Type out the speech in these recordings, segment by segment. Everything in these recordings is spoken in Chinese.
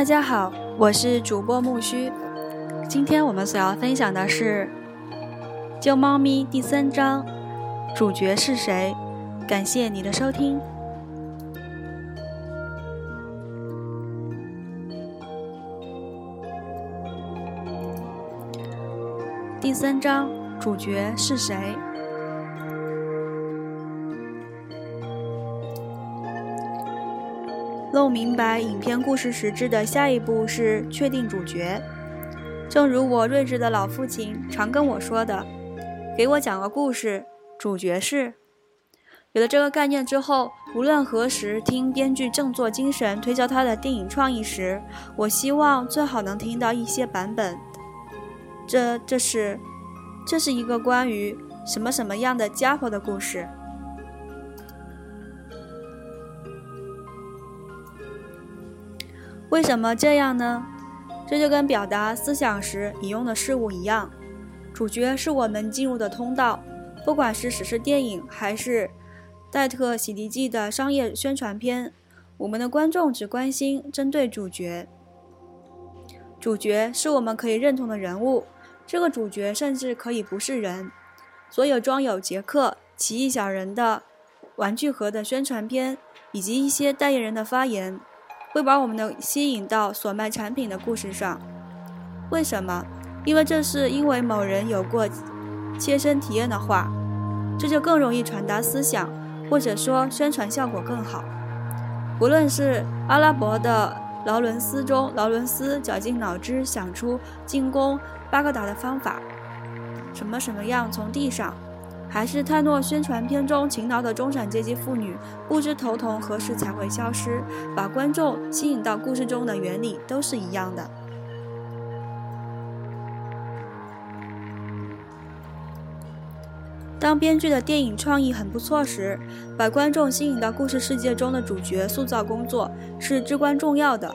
大家好，我是主播木须。今天我们所要分享的是《救猫咪》第三章，主角是谁？感谢你的收听。第三章，主角是谁？弄明白影片故事实质的下一步是确定主角。正如我睿智的老父亲常跟我说的：“给我讲个故事，主角是。”有了这个概念之后，无论何时听编剧振作精神推销他的电影创意时，我希望最好能听到一些版本。这，这是，这是一个关于什么什么样的家伙的故事。为什么这样呢？这就跟表达思想时引用的事物一样，主角是我们进入的通道。不管是史诗电影，还是戴特洗涤剂的商业宣传片，我们的观众只关心针对主角。主角是我们可以认同的人物。这个主角甚至可以不是人。所有装有杰克、奇异小人的玩具盒的宣传片，以及一些代言人的发言，会把我们的吸引到所卖产品的故事上。为什么？因为这是因为某人有过切身体验的话，这就更容易传达思想，或者说宣传效果更好。不论是阿拉伯的劳伦斯中，劳伦斯绞尽脑汁想出进攻。巴格达的方法，什么什么样从地上，还是泰诺宣传片中勤劳的中产阶级妇女不知头痛何时才会消失，把观众吸引到故事中的原理都是一样的。当编剧的电影创意很不错时，把观众吸引到故事世界中的主角塑造工作是至关重要的。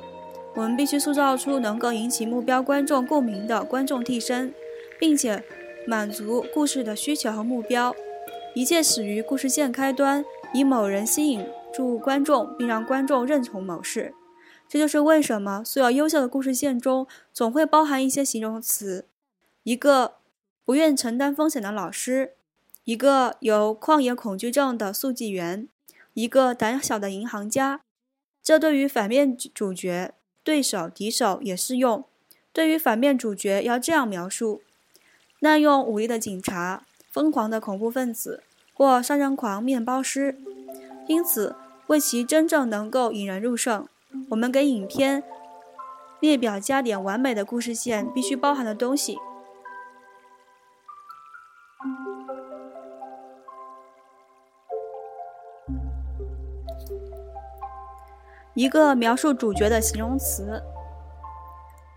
我们必须塑造出能够引起目标观众共鸣的观众替身，并且满足故事的需求和目标。一切始于故事线开端，以某人吸引住观众，并让观众认同某事。这就是为什么所有优秀的故事线中总会包含一些形容词：一个不愿承担风险的老师，一个有旷野恐惧症的速记员，一个胆小的银行家。这对于反面主角。对手、敌手也适用。对于反面主角，要这样描述：滥用武力的警察、疯狂的恐怖分子或杀人狂面包师。因此，为其真正能够引人入胜，我们给影片列表加点完美的故事线必须包含的东西。一个描述主角的形容词，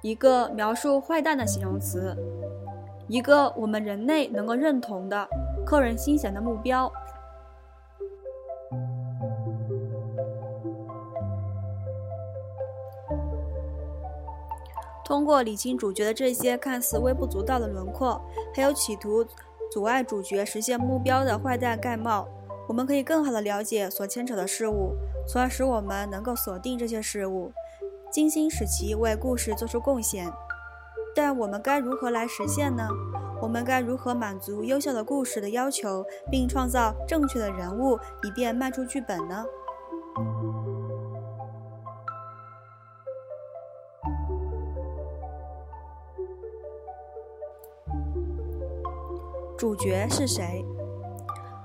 一个描述坏蛋的形容词，一个我们人类能够认同的、扣人心弦的目标。通过理清主角的这些看似微不足道的轮廓，还有企图阻碍主角实现目标的坏蛋盖帽，我们可以更好的了解所牵扯的事物。从而使我们能够锁定这些事物，精心使其为故事做出贡献。但我们该如何来实现呢？我们该如何满足优秀的故事的要求，并创造正确的人物，以便卖出剧本呢？主角是谁？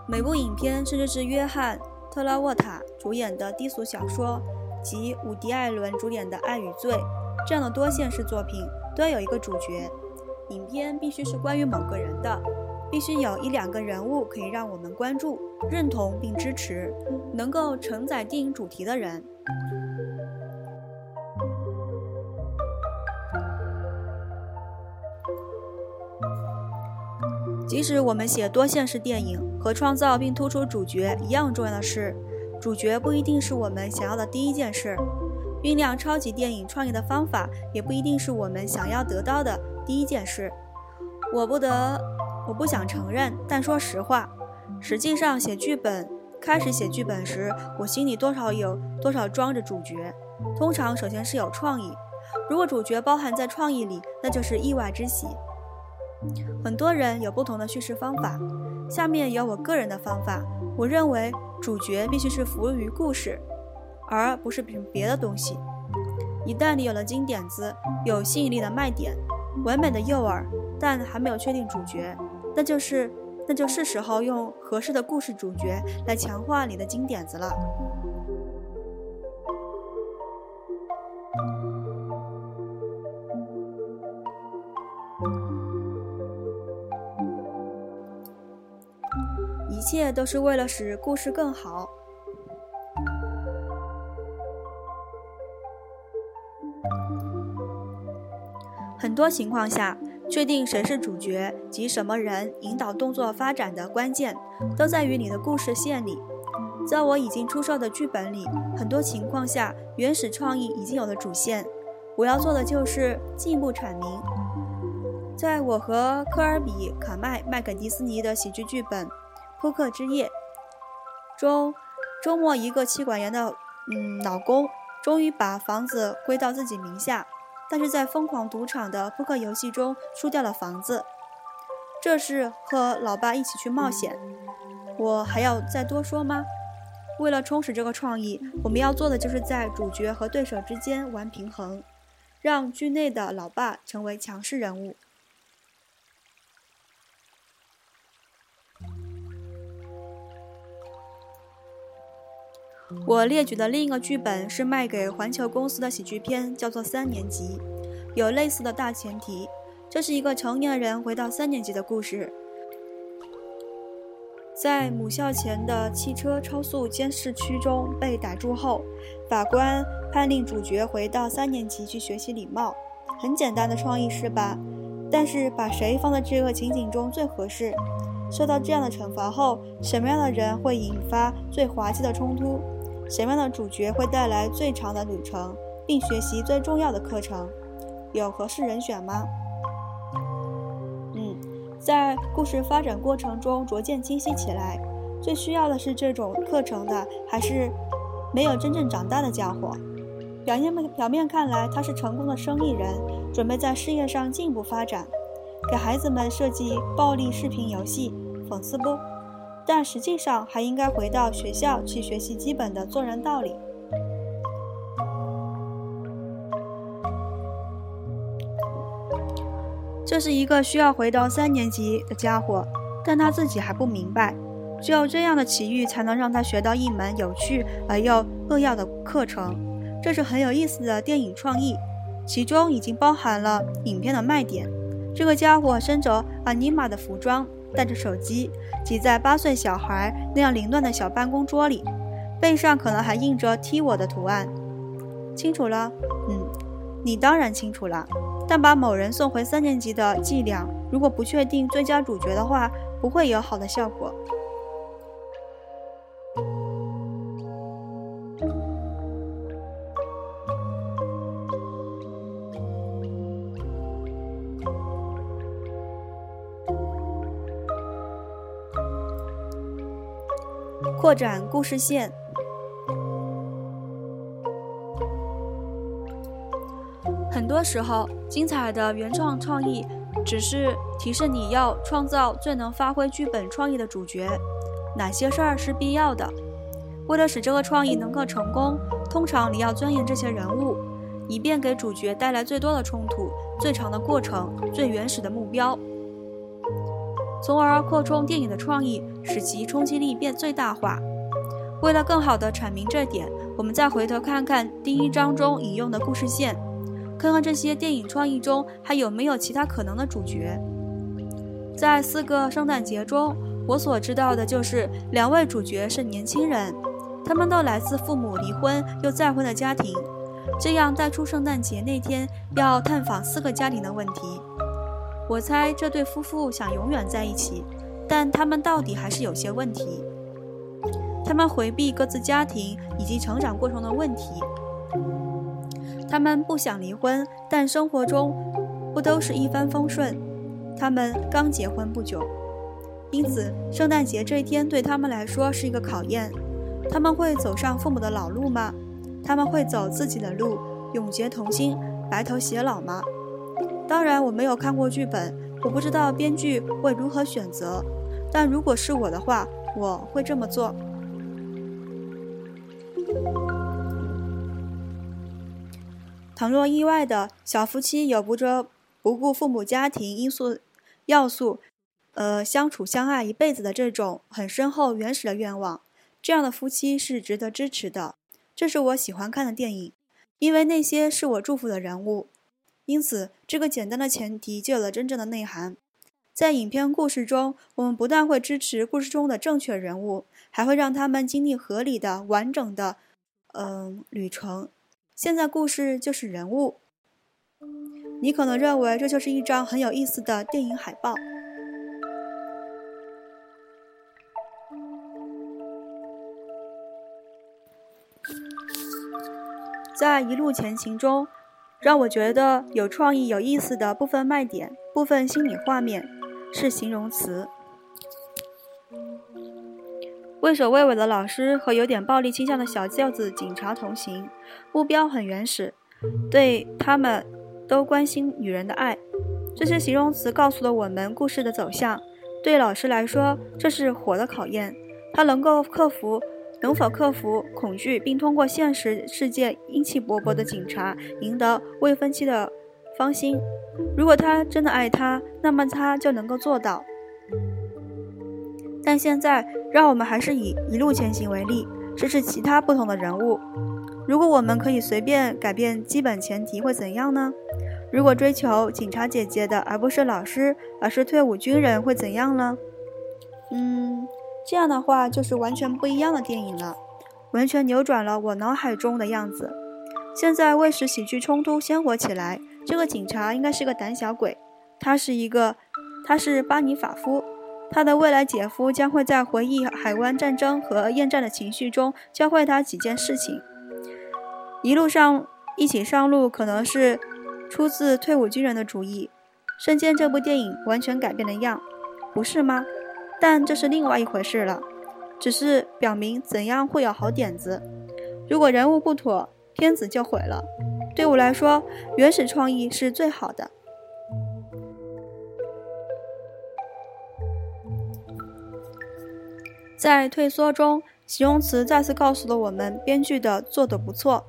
每部影片甚至是约翰。特拉沃塔主演的低俗小说及伍迪·艾伦主演的《爱与罪》这样的多线式作品都要有一个主角。影片必须是关于某个人的，必须有一两个人物可以让我们关注、认同并支持，能够承载电影主题的人。即使我们写多线式电影，和创造并突出主角一样重要的是，主角不一定是我们想要的第一件事。酝酿超级电影创意的方法也不一定是我们想要得到的第一件事。我不得，我不想承认，但说实话，实际上写剧本，开始写剧本时，我心里多少有多少装着主角。通常，首先是有创意，如果主角包含在创意里，那就是意外之喜。很多人有不同的叙事方法，下面有我个人的方法。我认为主角必须是服务于故事，而不是凭别的东西。一旦你有了金点子、有吸引力的卖点、完美的诱饵，但还没有确定主角，那就是那就是时候用合适的故事主角来强化你的金点子了。一切都是为了使故事更好。很多情况下，确定谁是主角及什么人引导动作发展的关键，都在于你的故事线里。在我已经出售的剧本里，很多情况下，原始创意已经有了主线。我要做的就是进一步阐明。在我和科尔比·卡麦麦肯迪斯尼的喜剧剧本《扑克之夜》中，周末一个妻管严的嗯老公终于把房子归到自己名下。但是在疯狂赌场的扑克游戏中输掉了房子，这是和老爸一起去冒险。我还要再多说吗？为了充实这个创意，我们要做的就是在主角和对手之间玩平衡，让剧内的老爸成为强势人物。我列举的另一个剧本是卖给环球公司的喜剧片，叫做《三年级》，有类似的大前提。这是一个成年人回到三年级的故事。在母校前的汽车超速监视区中被逮住后，法官判令主角回到三年级去学习礼貌。很简单的创意是吧？但是把谁放在这个情景中最合适？受到这样的惩罚后，什么样的人会引发最滑稽的冲突？什么样的主角会带来最长的旅程，并学习最重要的课程？有合适人选吗？嗯，在故事发展过程中逐渐清晰起来。最需要的是这种课程的，还是没有真正长大的家伙？表面表面看来，他是成功的生意人，准备在事业上进一步发展，给孩子们设计暴力视频游戏，讽刺不？但实际上还应该回到学校去学习基本的做人道理。这是一个需要回到三年级的家伙，但他自己还不明白，只有这样的奇遇才能让他学到一门有趣而又扼要的课程。这是很有意思的电影创意，其中已经包含了影片的卖点。这个家伙身着阿尼玛的服装。带着手机挤在八岁小孩那样凌乱的小办公桌里，背上可能还印着踢我的图案。清楚了，嗯，你当然清楚了。但把某人送回三年级的伎俩，如果不确定最佳主角的话，不会有好的效果。扩展故事线。很多时候，精彩的原创创意只是提示你要创造最能发挥剧本创意的主角。哪些事儿是必要的？为了使这个创意能够成功，通常你要钻研这些人物，以便给主角带来最多的冲突、最长的过程、最原始的目标。从而扩充电影的创意，使其冲击力变最大化。为了更好地阐明这点，我们再回头看看第一章中引用的故事线，看看这些电影创意中还有没有其他可能的主角。在四个圣诞节中，我所知道的就是两位主角是年轻人，他们都来自父母离婚又再婚的家庭，这样带出圣诞节那天要探访四个家庭的问题。我猜这对夫妇想永远在一起，但他们到底还是有些问题。他们回避各自家庭以及成长过程的问题。他们不想离婚，但生活中不都是一帆风顺？他们刚结婚不久，因此圣诞节这一天对他们来说是一个考验。他们会走上父母的老路吗？他们会走自己的路，永结同心？白头偕老吗？当然，我没有看过剧本，我不知道编剧会如何选择。但如果是我的话，我会这么做。倘若意外的小夫妻有不着不顾父母家庭因素要素，呃，相处相爱一辈子的这种很深厚原始的愿望，这样的夫妻是值得支持的。这是我喜欢看的电影，因为那些是我祝福的人物。因此，这个简单的前提就有了真正的内涵。在影片故事中，我们不但会支持故事中的正确人物，还会让他们经历合理的、完整的，嗯，旅程。现在故事就是人物。你可能认为这就是一张很有意思的电影海报。在一路前行中。让我觉得有创意、有意思的部分卖点、部分心理画面，是形容词。畏首畏尾的老师和有点暴力倾向的小舅子警察同行，目标很原始，对他们都关心女人的爱。这些形容词告诉了我们故事的走向。对老师来说，这是火的考验，他能够克服。能否克服恐惧，并通过现实世界英气勃勃的警察赢得未婚妻的芳心？如果他真的爱她，那么他就能够做到。但现在，让我们还是以一路前行为例，试试其他不同的人物。如果我们可以随便改变基本前提，会怎样呢？如果追求警察姐姐的而不是老师，而是退伍军人，会怎样呢？嗯。这样的话就是完全不一样的电影了，完全扭转了我脑海中的样子。现在为使喜剧冲突鲜活起来，这个警察应该是个胆小鬼。他是一个，他是巴尼法夫，他的未来姐夫将会在回忆海湾战争和厌战的情绪中教会他几件事情。一路上一起上路可能是出自退伍军人的主意，瞬间这部电影完全改变了样，不是吗？但这是另外一回事了，只是表明怎样会有好点子。如果人物不妥，片子就毁了。对我来说，原始创意是最好的。在退缩中，形容词再次告诉了我们编剧的做得不错。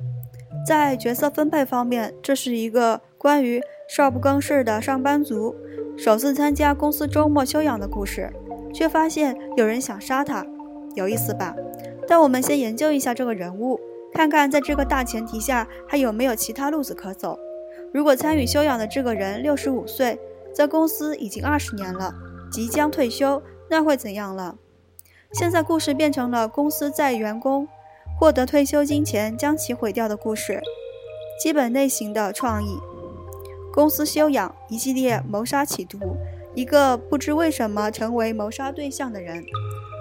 在角色分配方面，这是一个关于少不更事的上班族首次参加公司周末休养的故事。却发现有人想杀他，有意思吧？但我们先研究一下这个人物，看看在这个大前提下还有没有其他路子可走。如果参与休养的这个人六十五岁，在公司已经二十年了，即将退休，那会怎样了？现在故事变成了公司在员工获得退休金前将其毁掉的故事，基本类型的创意。公司休养，一系列谋杀企图。一个不知为什么成为谋杀对象的人，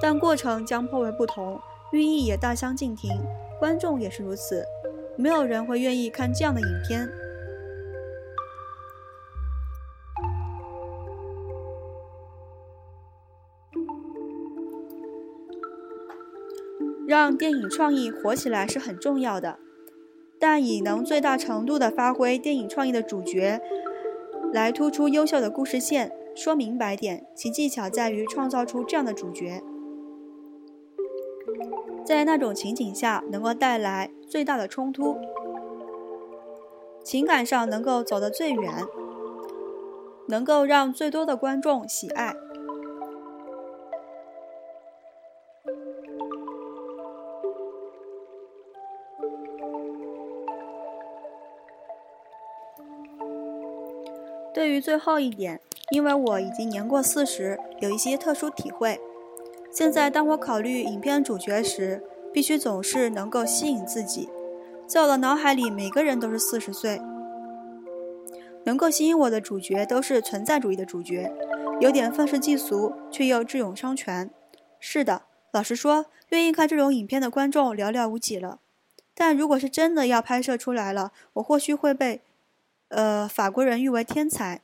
但过程将颇为不同，寓意也大相径庭。观众也是如此，没有人会愿意看这样的影片。让电影创意火起来是很重要的，但以能最大程度地发挥电影创意的主角，来突出优秀的故事线。说明白点，其技巧在于创造出这样的主角，在那种情景下能够带来最大的冲突，情感上能够走得最远，能够让最多的观众喜爱。对于最后一点。因为我已经年过四十，有一些特殊体会。现在，当我考虑影片主角时，必须总是能够吸引自己。在我的脑海里，每个人都是四十岁。能够吸引我的主角都是存在主义的主角，有点愤世嫉俗，却又智勇双全。是的，老实说，愿意看这种影片的观众寥寥无几了。但如果是真的要拍摄出来了，我或许会被，呃，法国人誉为天才。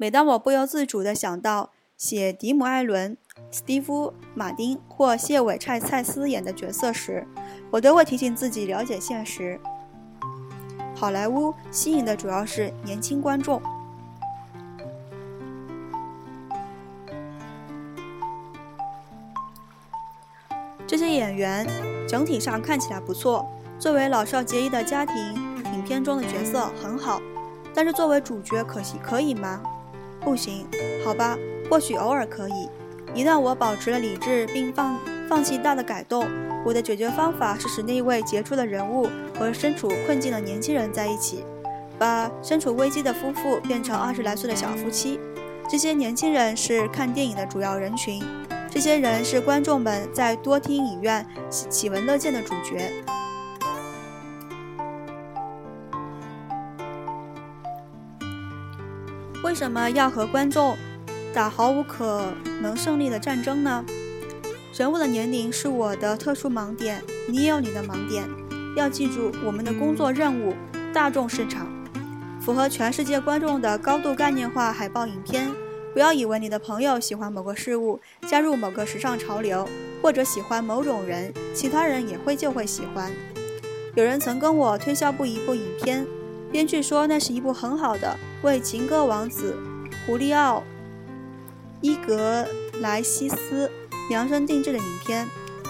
每当我不由自主地想到写迪姆·艾伦、斯蒂夫·马丁或谢伟·蔡蔡斯演的角色时，我都会提醒自己了解现实。好莱坞吸引的主要是年轻观众。这些演员整体上看起来不错，作为老少皆宜的家庭影片中的角色很好，但是作为主角可惜可以吗？不行，好吧，或许偶尔可以。一旦我保持了理智并放放弃大的改动，我的解决方法是使那位杰出的人物和身处困境的年轻人在一起，把身处危机的夫妇变成二十来岁的小夫妻。这些年轻人是看电影的主要人群。这些人是观众们在多厅影院喜闻乐见的主角。为什么要和观众打毫无可能胜利的战争呢？人物的年龄是我的特殊盲点，你也有你的盲点。要记住，我们的工作任务：大众市场，符合全世界观众的高度概念化海报影片。不要以为你的朋友喜欢某个事物，加入某个时尚潮流，或者喜欢某种人，其他人也会就会喜欢。有人曾跟我推销过一部影片，编剧说那是一部很好的为情歌王子胡利奥·伊格莱西斯量身定制的影片，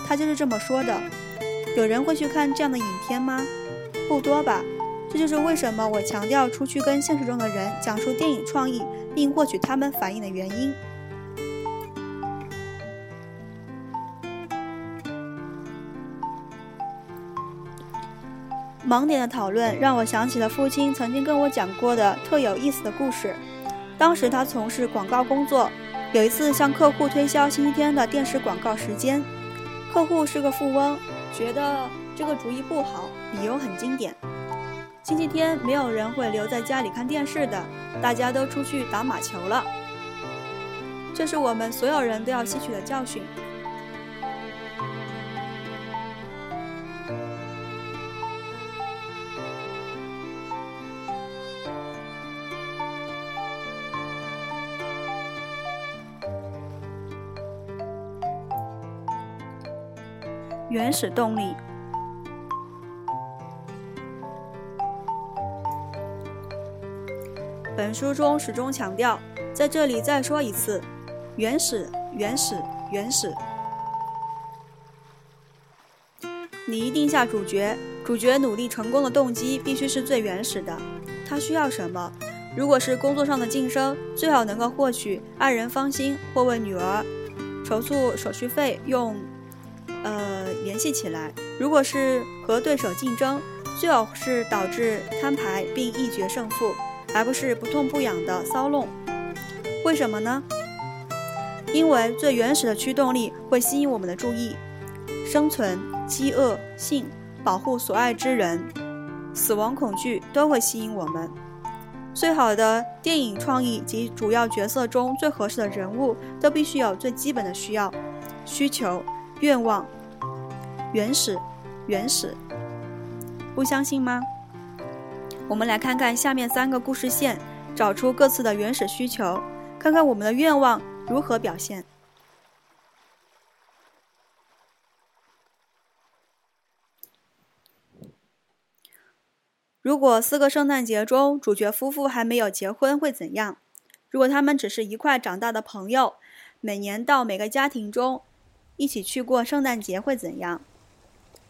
他就是这么说的。有人会去看这样的影片吗？不多吧。这就是为什么我强调出去跟现实中的人讲述电影创意。并获取他们反应的原因。盲点的讨论让我想起了父亲曾经跟我讲过的特有意思的故事。当时他从事广告工作，有一次向客户推销星期天的电视广告时间，客户是个富翁，觉得这个主意不好，理由很经典。星期天没有人会留在家里看电视的，大家都出去打马球了。这是我们所有人都要吸取的教训。原始动力。本书中始终强调，在这里再说一次：原始，原始，原始。你一定下主角，主角努力成功的动机必须是最原始的。他需要什么？如果是工作上的晋升，最好能够获取爱人芳心，或为女儿筹措手续费用，呃，联系起来。如果是和对手竞争，最好是导致摊牌并一决胜负。而不是不痛不痒的骚弄，为什么呢？因为最原始的驱动力会吸引我们的注意，生存、饥饿、性、保护所爱之人、死亡恐惧都会吸引我们。最好的电影创意及主要角色中最合适的人物，都必须有最基本的需要、需求、愿望，原始、原始，不相信吗？我们来看看下面三个故事线，找出各自的原始需求，看看我们的愿望如何表现。如果四个圣诞节中主角夫妇还没有结婚会怎样？如果他们只是一块长大的朋友，每年到每个家庭中一起去过圣诞节会怎样？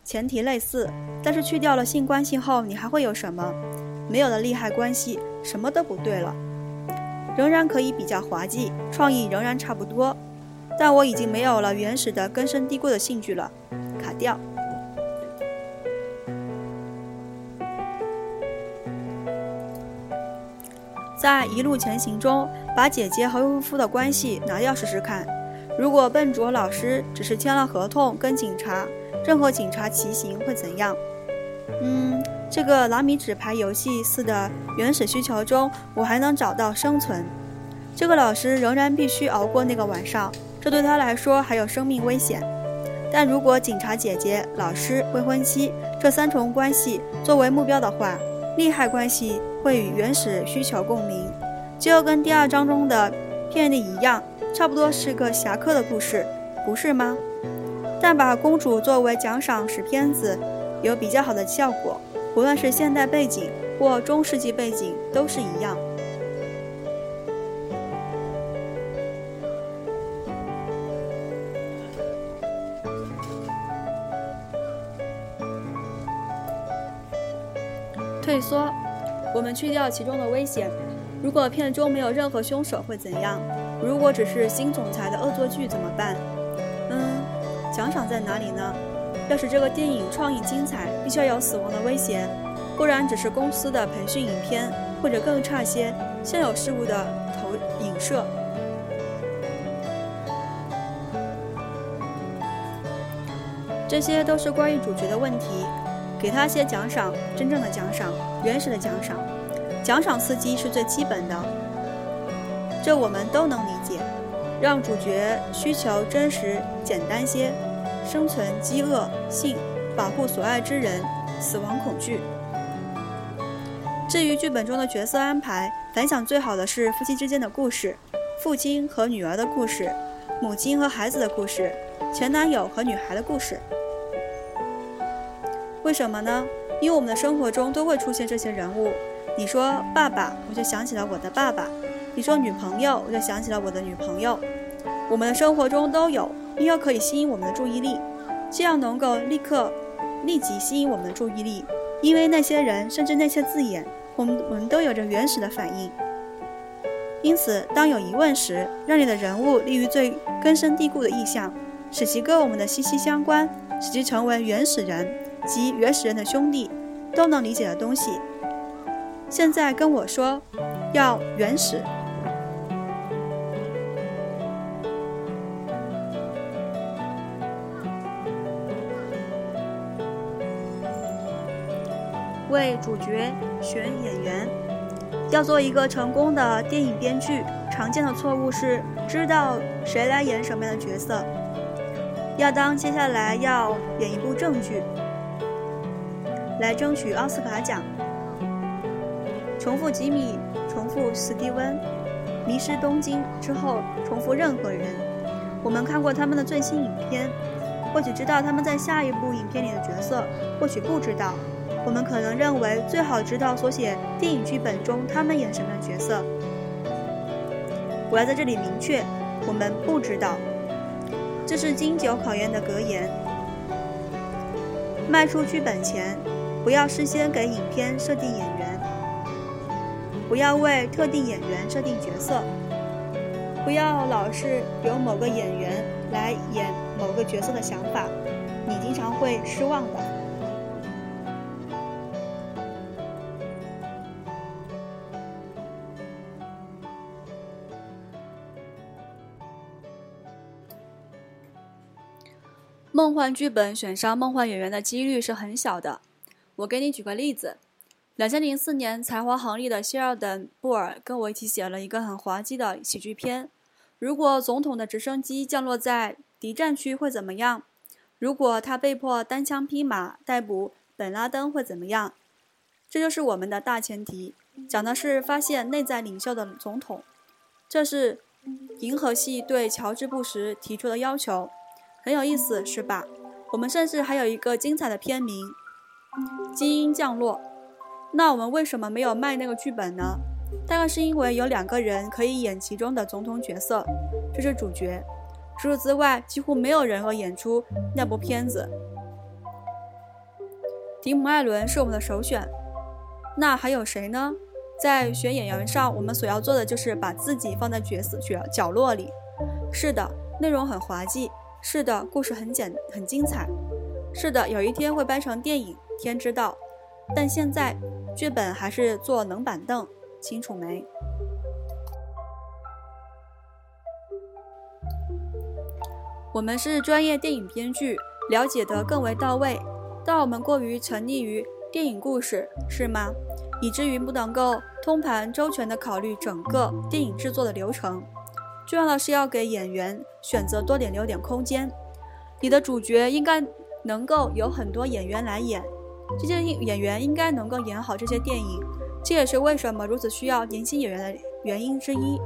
前提类似，但是去掉了性关系后，你还会有什么？没有了利害关系，什么都不对了。仍然可以比较滑稽，创意仍然差不多，但我已经没有了原始的根深蒂固的兴趣了。卡掉。在一路前行中，把姐姐和未夫的关系拿掉试试看。如果笨拙老师只是签了合同跟警察。任何警察骑行会怎样？嗯，这个拿米纸牌游戏似的原始需求中，我还能找到生存。这个老师仍然必须熬过那个晚上，这对他来说还有生命危险。但如果警察姐姐、老师、未婚妻这三重关系作为目标的话，利害关系会与原始需求共鸣，就跟第二章中的片例一样，差不多是个侠客的故事，不是吗？但把公主作为奖赏使片子有比较好的效果，无论是现代背景或中世纪背景都是一样。退缩，我们去掉其中的危险。如果片中没有任何凶手会怎样？如果只是新总裁的恶作剧怎么办？奖赏在哪里呢？要使这个电影创意精彩，必须要有死亡的威胁，不然只是公司的培训影片，或者更差些，现有事物的投影射。这些都是关于主角的问题。给他些奖赏，真正的奖赏，原始的奖赏。奖赏刺激是最基本的，这我们都能理解。让主角需求真实、简单些，生存、饥饿、性、保护所爱之人、死亡恐惧。至于剧本中的角色安排，反响最好的是夫妻之间的故事，父亲和女儿的故事，母亲和孩子的故事，前男友和女孩的故事。为什么呢？因为我们的生活中都会出现这些人物。你说爸爸，我就想起了我的爸爸；你说女朋友，我就想起了我的女朋友。我们的生活中都有，因为可以吸引我们的注意力，这样能够立刻、立即吸引我们的注意力。因为那些人，甚至那些字眼，我们我们都有着原始的反应。因此，当有疑问时，让你的人物立于最根深蒂固的意象，使其跟我们的息息相关，使其成为原始人及原始人的兄弟，都能理解的东西。现在跟我说，要原始。为主角选演员，要做一个成功的电影编剧，常见的错误是知道谁来演什么样的角色。要当接下来要演一部正剧，来争取奥斯卡奖。重复吉米，重复史蒂温，迷失东京之后，重复任何人。我们看过他们的最新影片，或许知道他们在下一部影片里的角色，或许不知道。我们可能认为最好知道所写电影剧本中他们演什么角色。我要在这里明确，我们不知道。这是经久考验的格言。卖出剧本前，不要事先给影片设定演员。不要为特定演员设定角色，不要老是有某个演员来演某个角色的想法，你经常会失望的。幻剧本选上梦幻演员的几率是很小的。我给你举个例子。两千零四年，才华横溢的希尔顿·布尔跟我一起写了一个很滑稽的喜剧片。如果总统的直升机降落在敌占区会怎么样？如果他被迫单枪匹马逮捕本拉登会怎么样？这就是我们的大前提，讲的是发现内在领袖的总统。这是银河系对乔治·布什提出的要求，很有意思，是吧？我们甚至还有一个精彩的片名《基因降落》。那我们为什么没有卖那个剧本呢？大概是因为有两个人可以演其中的总统角色，这是主角。除此之外，几乎没有人能演出那部片子。迪姆·艾伦是我们的首选。那还有谁呢？在选演员上，我们所要做的就是把自己放在角色角角落里。是的，内容很滑稽。是的，故事很简很精彩。是的，有一天会拍成电影，天知道。但现在。剧本还是坐冷板凳，清楚没？我们是专业电影编剧，了解得更为到位。但我们过于沉溺于电影故事，是吗？以至于不能够通盘周全地考虑整个电影制作的流程。重要的是要给演员选择多点留点空间。你的主角应该能够有很多演员来演。这些演员应该能够演好这些电影，这也是为什么如此需要年轻演员的原因之一。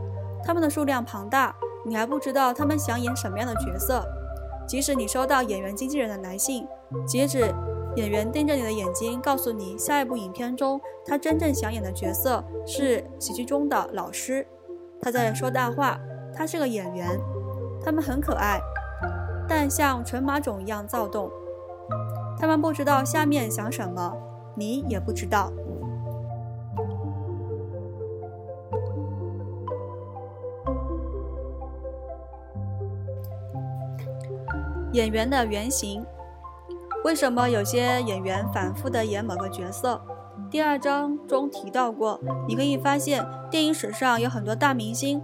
他们的数量庞大，你还不知道他们想演什么样的角色。即使你收到演员经纪人的来信，截止演员盯着你的眼睛，告诉你下一部影片中他真正想演的角色是喜剧中的老师。他在说大话，他是个演员。他们很可爱，但像纯马种一样躁动。他们不知道下面想什么，你也不知道。演员的原型，为什么有些演员反复的演某个角色？第二章中提到过，你可以发现电影史上有很多大明星，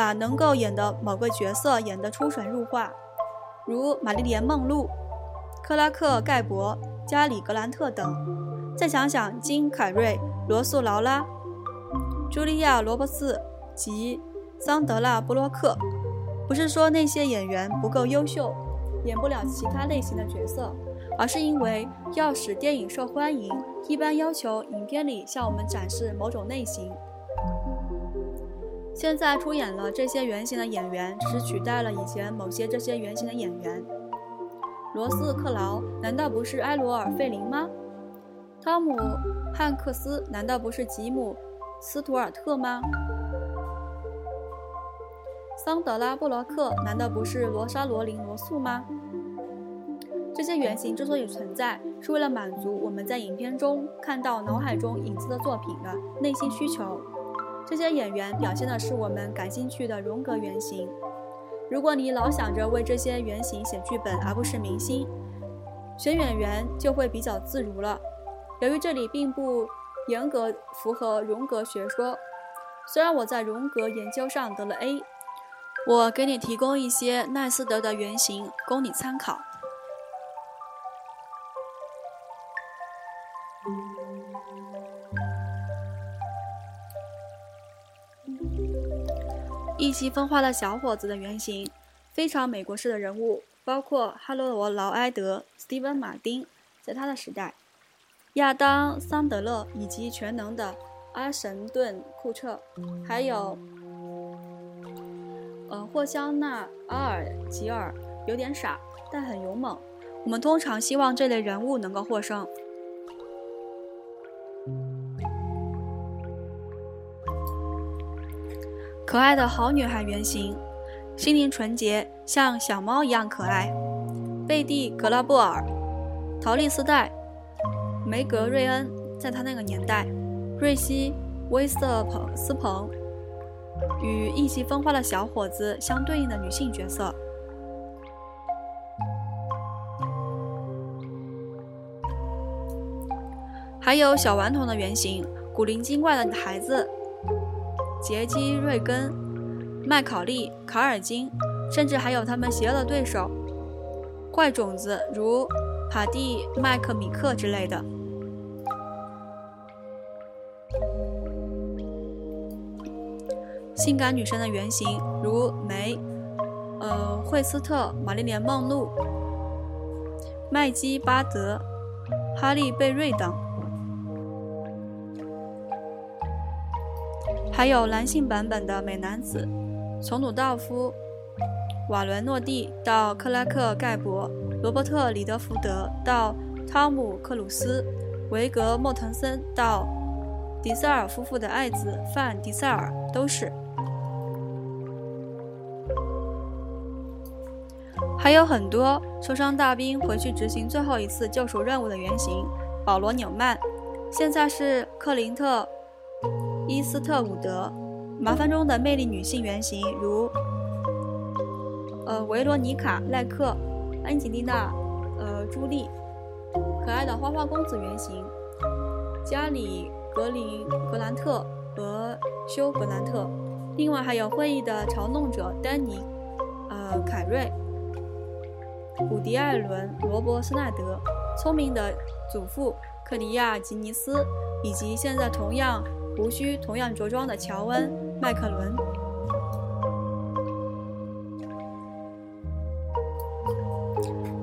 把能够演的某个角色演得出神入化，如玛丽莲梦露、克拉克盖博、加里格兰特等。再想想金凯瑞、罗素劳拉、茱莉亚罗伯茨及桑德拉布洛克，不是说那些演员不够优秀。演不了其他类型的角色，而是因为要使电影受欢迎，一般要求影片里向我们展示某种类型。现在出演了这些原型的演员，只是取代了以前某些这些原型的演员。罗斯克劳难道不是埃罗尔费林吗？汤姆汉克斯难道不是吉姆斯图尔特吗？桑德拉·布洛克难道不是罗莎·罗琳·罗素吗？这些原型之所以存在，是为了满足我们在影片中看到脑海中影子的作品的内心需求。这些演员表现的是我们感兴趣的荣格原型。如果你老想着为这些原型写剧本，而不是明星，选演员就会比较自如了。由于这里并不严格符合荣格学说，虽然我在荣格研究上得了 A。我给你提供一些奈斯德的原型供你参考。意气风发的小伙子的原型，非常美国式的人物，包括哈罗罗·劳埃德、斯蒂芬·马丁，在他的时代，亚当·桑德勒以及全能的阿什顿·库彻，还有。呃，霍香纳·阿尔吉尔有点傻，但很勇猛。我们通常希望这类人物能够获胜。可爱的好女孩原型，心灵纯洁，像小猫一样可爱。贝蒂·格拉布尔、陶丽丝黛、梅格·瑞恩，在她那个年代，瑞希·威瑟彭斯彭。与意气风发的小伙子相对应的女性角色，还有小顽童的原型，古灵精怪的孩子，杰基·瑞根、麦考利、卡尔金，甚至还有他们邪恶的对手，坏种子如帕蒂·麦克米克之类的。性感女神的原型，如梅、呃惠斯特、玛丽莲·梦露、麦基·巴德、哈利·贝瑞等，还有男性版本的美男子，从鲁道夫、瓦伦诺蒂到克拉克·盖博、罗伯特·里德福德到汤姆·克鲁斯、维格·莫腾森到迪塞尔夫妇的爱子范·迪塞尔，都是。还有很多受伤大兵回去执行最后一次救赎任务的原型，保罗·纽曼，现在是克林特·伊斯特伍德。麻烦中的魅力女性原型如，呃，维罗妮卡·赖克、安吉丽娜·呃，朱莉。可爱的花花公子原型，加里·格林·格兰特和休·格兰特。另外还有会议的嘲弄者丹尼·呃，凯瑞。古迪·艾伦、罗伯·斯奈德、聪明的祖父克里亚·吉尼斯，以及现在同样胡须、同样着装的乔恩·麦克伦，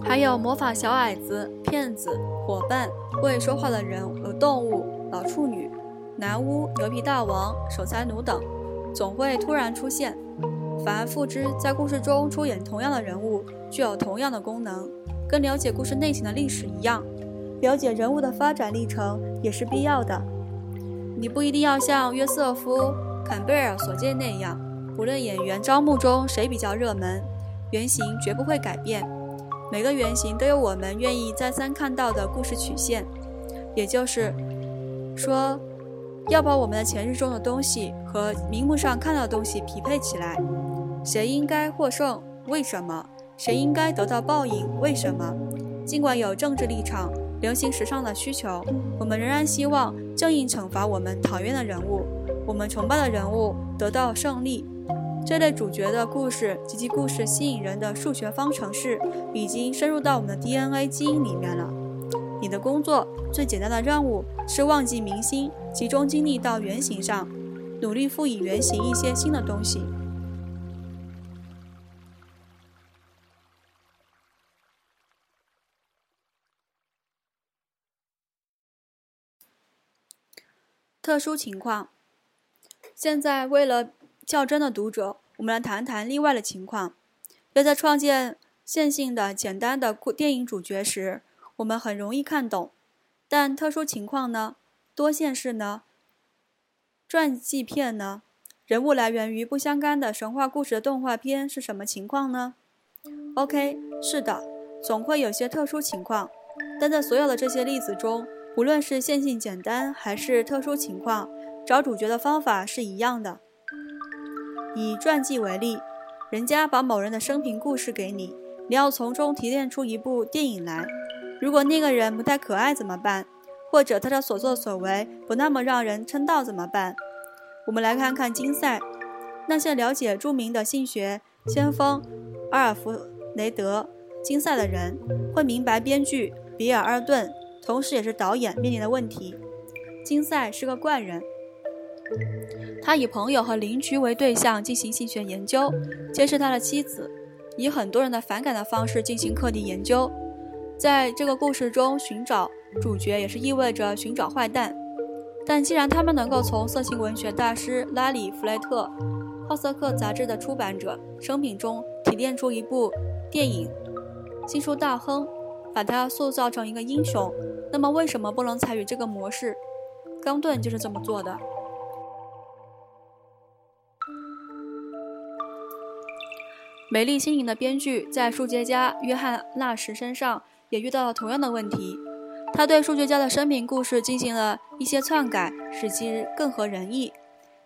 还有魔法小矮子、骗子、伙伴、会说话的人和动物、老处女、男巫、牛皮大王、守财奴等，总会突然出现。反而复之，在故事中出演同样的人物，具有同样的功能，跟了解故事内情的历史一样。了解人物的发展历程也是必要的。你不一定要像约瑟夫·坎贝尔所见那样，不论演员招募中谁比较热门，原型绝不会改变。每个原型都有我们愿意再三看到的故事曲线，也就是说，要把我们的前日中的东西和明目上看到的东西匹配起来。谁应该获胜？为什么？谁应该得到报应？为什么？尽管有政治立场。流行时尚的需求，我们仍然希望正义惩罚我们讨厌的人物，我们崇拜的人物得到胜利。这类主角的故事及其故事吸引人的数学方程式，已经深入到我们的 DNA 基因里面了。你的工作最简单的任务是忘记明星，集中精力到原型上，努力赋予原型一些新的东西。特殊情况。现在，为了较真的读者，我们来谈谈例外的情况。要在创建线性的、简单的电影主角时，我们很容易看懂。但特殊情况呢？多线式呢？传记片呢？人物来源于不相干的神话故事的动画片是什么情况呢？OK，是的，总会有些特殊情况。但在所有的这些例子中，无论是线性简单还是特殊情况，找主角的方法是一样的。以传记为例，人家把某人的生平故事给你，你要从中提炼出一部电影来。如果那个人不太可爱怎么办？或者他的所作所为不那么让人称道怎么办？我们来看看金赛。那些了解著名的性学先锋阿尔弗雷德·金赛的人，会明白编剧比尔·阿顿。同时，也是导演面临的问题。金赛是个怪人，他以朋友和邻居为对象进行性学研究，监视他的妻子，以很多人的反感的方式进行课题研究。在这个故事中，寻找主角也是意味着寻找坏蛋。但既然他们能够从色情文学大师拉里·弗莱特《好色克》杂志的出版者生平中提炼出一部电影《新书大亨》，把他塑造成一个英雄。那么为什么不能采取这个模式？冈顿就是这么做的。美丽心灵的编剧在数学家约翰·纳什身上也遇到了同样的问题。他对数学家的生平故事进行了一些篡改，使其更合人意。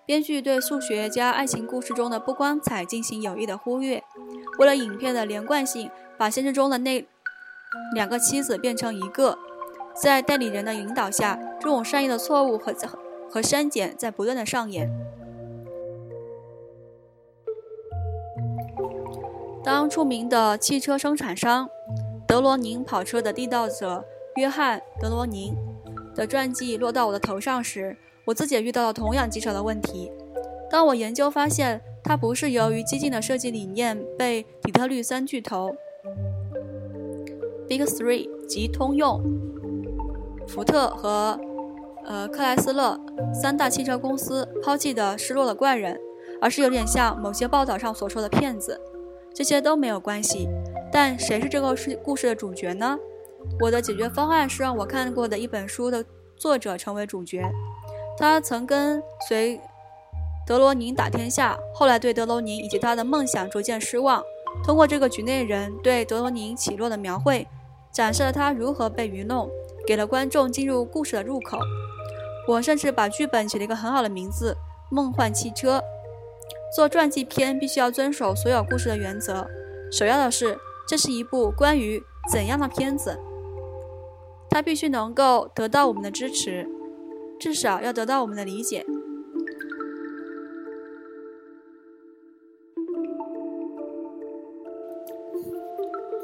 编剧对数学家爱情故事中的不光彩进行有意的忽略，为了影片的连贯性，把现实中的那两个妻子变成一个。在代理人的引导下，这种善意的错误和和删减在不断的上演。当著名的汽车生产商德罗宁跑车的缔造者约翰·德罗宁的传记落到我的头上时，我自己也遇到了同样棘手的问题。当我研究发现，它不是由于激进的设计理念被底特律三巨头 （Big Three） 及通用。福特和，呃，克莱斯勒三大汽车公司抛弃的失落的怪人，而是有点像某些报道上所说的骗子。这些都没有关系，但谁是这个事故事的主角呢？我的解决方案是让我看过的一本书的作者成为主角。他曾跟随德罗宁打天下，后来对德罗宁以及他的梦想逐渐失望。通过这个局内人对德罗宁起落的描绘，展示了他如何被愚弄。给了观众进入故事的入口。我甚至把剧本起了一个很好的名字——《梦幻汽车》。做传记片必须要遵守所有故事的原则。首要的是，这是一部关于怎样的片子？它必须能够得到我们的支持，至少要得到我们的理解。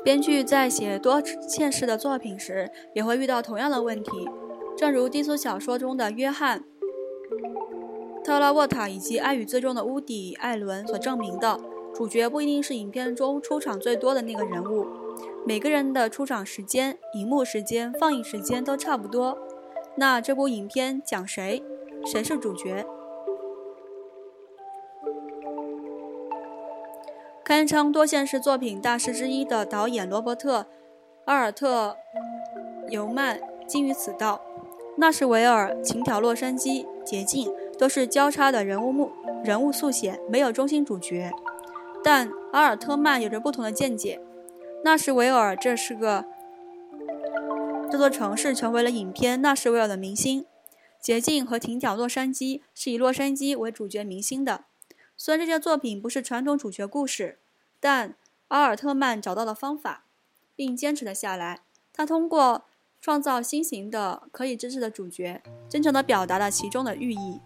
编剧在写多现实的作品时，也会遇到同样的问题。正如低俗小说中的约翰·特拉沃塔以及《爱与最终的乌迪·艾伦所证明的，主角不一定是影片中出场最多的那个人物。每个人的出场时间、荧幕时间、放映时间都差不多。那这部影片讲谁？谁是主角？堪称多线式作品大师之一的导演罗伯特·阿尔特尤曼精于此道。纳什维尔、情调洛杉矶、捷径都是交叉的人物目人物速写，没有中心主角。但阿尔特曼有着不同的见解。纳什维尔这是个这座城市成为了影片《纳什维尔》的明星。捷径和停脚洛杉矶是以洛杉矶为主角明星的。虽然这些作品不是传统主角故事，但阿尔特曼找到了方法，并坚持了下来。他通过创造新型的可以支持的主角，真诚地表达了其中的寓意。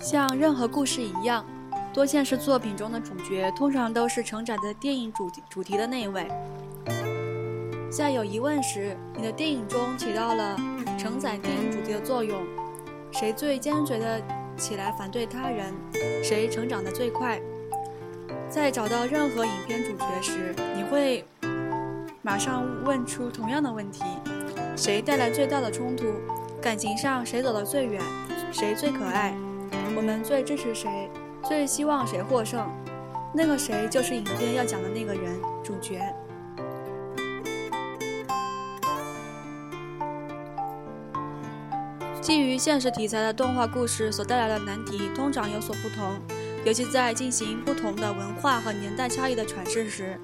像任何故事一样，多线式作品中的主角通常都是承载着电影主题主题的那一位。在有疑问时，你的电影中起到了承载电影主题的作用。谁最坚决的起来反对他人，谁成长得最快。在找到任何影片主角时，你会马上问出同样的问题：谁带来最大的冲突？感情上谁走得最远？谁最可爱？我们最支持谁？最希望谁获胜？那个谁就是影片要讲的那个人，主角。基于现实题材的动画故事所带来的难题通常有所不同，尤其在进行不同的文化和年代差异的阐释时。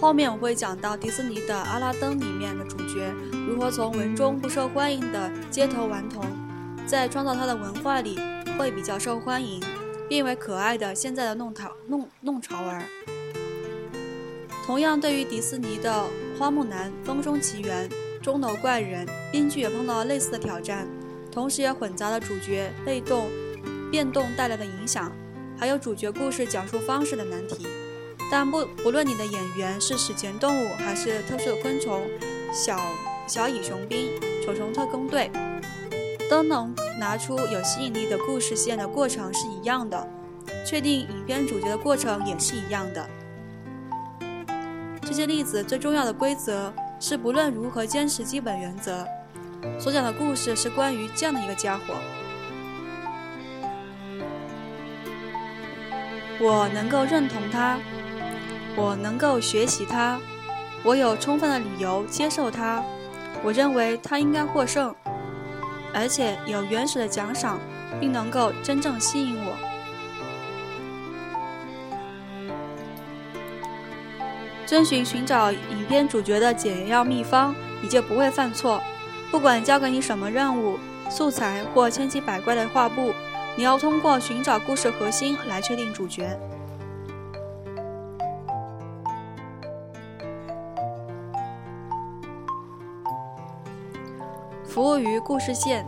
后面我会讲到迪士尼的《阿拉丁》里面的主角如何从文中不受欢迎的街头顽童，在创造他的文化里。会比较受欢迎，变为可爱的现在的弄潮弄弄潮儿。同样，对于迪士尼的《花木兰》《风中奇缘》《钟楼怪人》，编剧也碰到了类似的挑战，同时也混杂了主角被动变动带来的影响，还有主角故事讲述方式的难题。但不不论你的演员是史前动物还是特殊的昆虫，小小蚁雄兵、虫虫特工队。都能拿出有吸引力的故事线的过程是一样的，确定影片主角的过程也是一样的。这些例子最重要的规则是，不论如何坚持基本原则，所讲的故事是关于这样的一个家伙。我能够认同他，我能够学习他，我有充分的理由接受他，我认为他应该获胜。而且有原始的奖赏，并能够真正吸引我。遵循寻找影片主角的简要秘方，你就不会犯错。不管交给你什么任务、素材或千奇百怪的画布，你要通过寻找故事核心来确定主角。服务于故事线，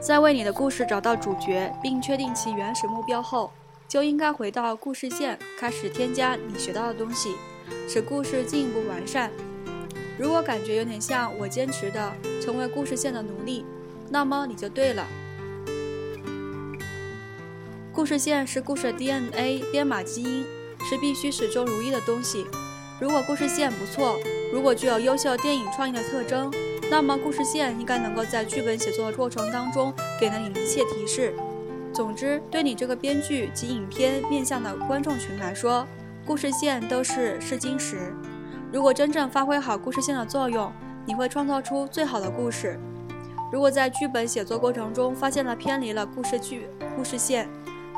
在为你的故事找到主角并确定其原始目标后，就应该回到故事线，开始添加你学到的东西，使故事进一步完善。如果感觉有点像我坚持的成为故事线的奴隶，那么你就对了。故事线是故事 DNA 编码基因，是必须始终如一的东西。如果故事线不错，如果具有优秀电影创意的特征，那么故事线应该能够在剧本写作的过程当中给了你一切提示。总之，对你这个编剧及影片面向的观众群来说，故事线都是试金石。如果真正发挥好故事线的作用，你会创造出最好的故事。如果在剧本写作过程中发现了偏离了故事剧故事线，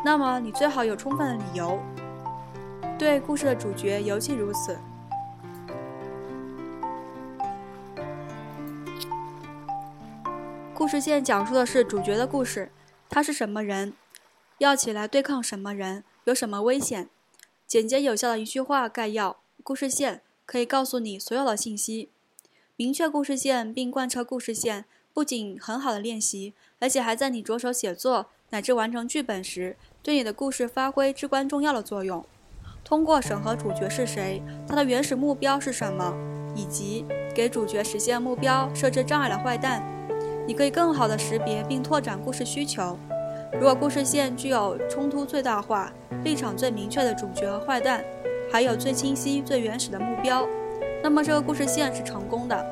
那么你最好有充分的理由。对故事的主角尤其如此。故事线讲述的是主角的故事，他是什么人，要起来对抗什么人，有什么危险。简洁有效的一句话概要，故事线可以告诉你所有的信息。明确故事线并贯彻故事线，不仅很好的练习，而且还在你着手写作乃至完成剧本时，对你的故事发挥至关重要的作用。通过审核主角是谁，他的原始目标是什么，以及给主角实现目标设置障碍的坏蛋。你可以更好地识别并拓展故事需求。如果故事线具有冲突最大化、立场最明确的主角和坏蛋，还有最清晰、最原始的目标，那么这个故事线是成功的。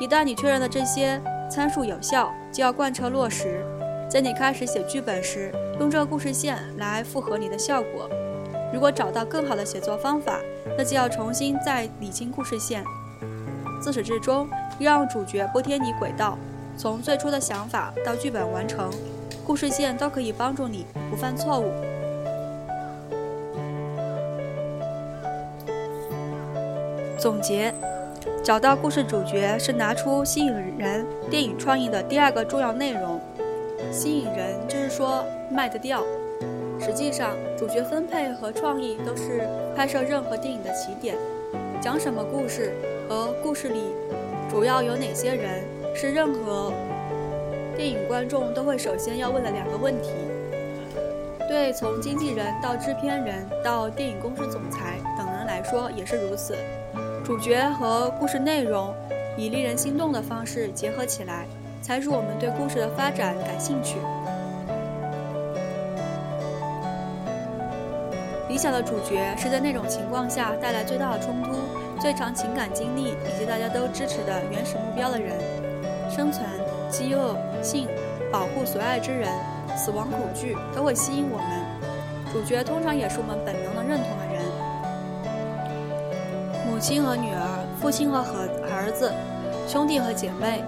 一旦你确认了这些参数有效，就要贯彻落实。在你开始写剧本时，用这个故事线来复合你的效果。如果找到更好的写作方法，那就要重新再理清故事线。自始至终，让主角不偏离轨道，从最初的想法到剧本完成，故事线都可以帮助你不犯错误。总结：找到故事主角是拿出吸引人电影创意的第二个重要内容。吸引人就是说卖得掉。实际上，主角分配和创意都是拍摄任何电影的起点。讲什么故事和故事里主要有哪些人，是任何电影观众都会首先要问的两个问题。对从经纪人到制片人到电影公司总裁等人来说也是如此。主角和故事内容以令人心动的方式结合起来，才使我们对故事的发展感兴趣。理想的主角是在那种情况下带来最大的冲突、最长情感经历以及大家都支持的原始目标的人。生存、饥饿、性、保护所爱之人、死亡恐惧都会吸引我们。主角通常也是我们本能的认同的人。母亲和女儿、父亲和和儿子、兄弟和姐妹、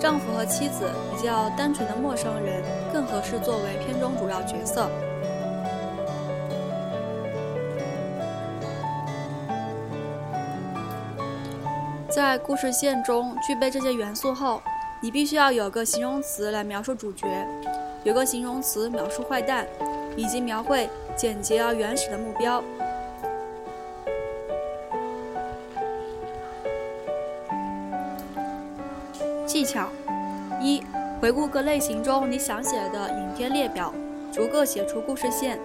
丈夫和妻子，比较单纯的陌生人，更合适作为片中主要角色。在故事线中具备这些元素后，你必须要有个形容词来描述主角，有个形容词描述坏蛋，以及描绘简洁而原始的目标。技巧一：回顾各类型中你想写的影片列表，逐个写出故事线。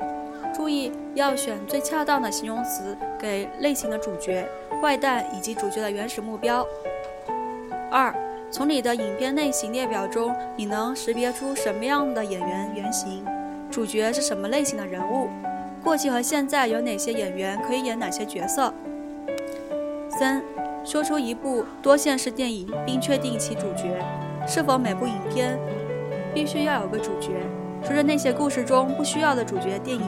注意要选最恰当的形容词给类型的主角。坏蛋以及主角的原始目标。二，从你的影片类型列表中，你能识别出什么样的演员原型？主角是什么类型的人物？过去和现在有哪些演员可以演哪些角色？三，说出一部多线式电影，并确定其主角。是否每部影片必须要有个主角？除了那些故事中不需要的主角电影。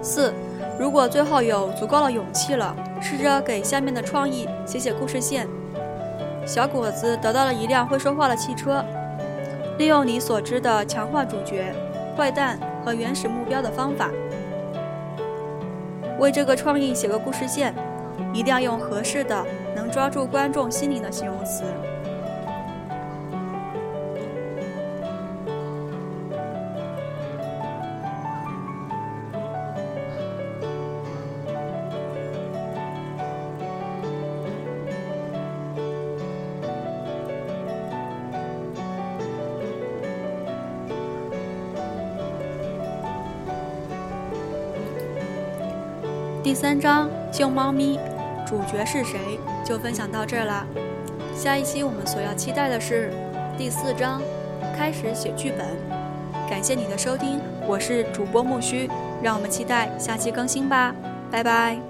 四。如果最后有足够的勇气了，试着给下面的创意写写故事线。小果子得到了一辆会说话的汽车，利用你所知的强化主角、坏蛋和原始目标的方法，为这个创意写个故事线。一定要用合适的、能抓住观众心灵的形容词。第三章救猫咪，主角是谁？就分享到这儿了。下一期我们所要期待的是第四章，开始写剧本。感谢你的收听，我是主播木须，让我们期待下期更新吧，拜拜。